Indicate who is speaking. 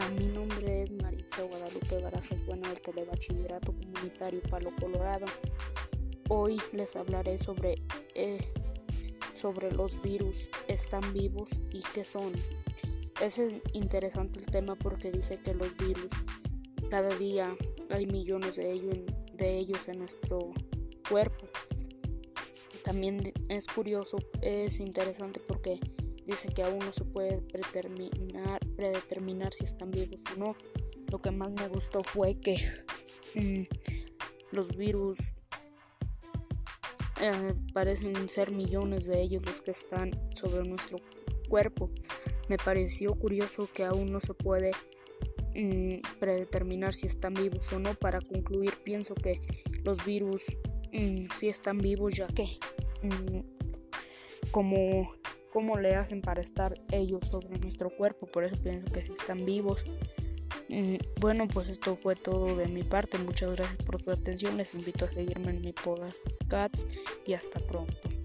Speaker 1: Hola, mi nombre es Maritza Guadalupe Barajas Bueno del Telebachillerato Comunitario Palo Colorado. Hoy les hablaré sobre, eh, sobre los virus, están vivos y qué son. Es interesante el tema porque dice que los virus, cada día hay millones de ellos en, de ellos en nuestro cuerpo. También es curioso, es interesante porque dice que aún no se puede predeterminar, predeterminar si están vivos o no. Lo que más me gustó fue que mm, los virus eh, parecen ser millones de ellos los que están sobre nuestro cuerpo. Me pareció curioso que aún no se puede mm, predeterminar si están vivos o no. Para concluir, pienso que los virus mm, sí están vivos ya que como cómo le hacen para estar ellos sobre nuestro cuerpo. Por eso pienso que si están vivos. Mm, bueno, pues esto fue todo de mi parte. Muchas gracias por su atención. Les invito a seguirme en mi podcast y hasta pronto.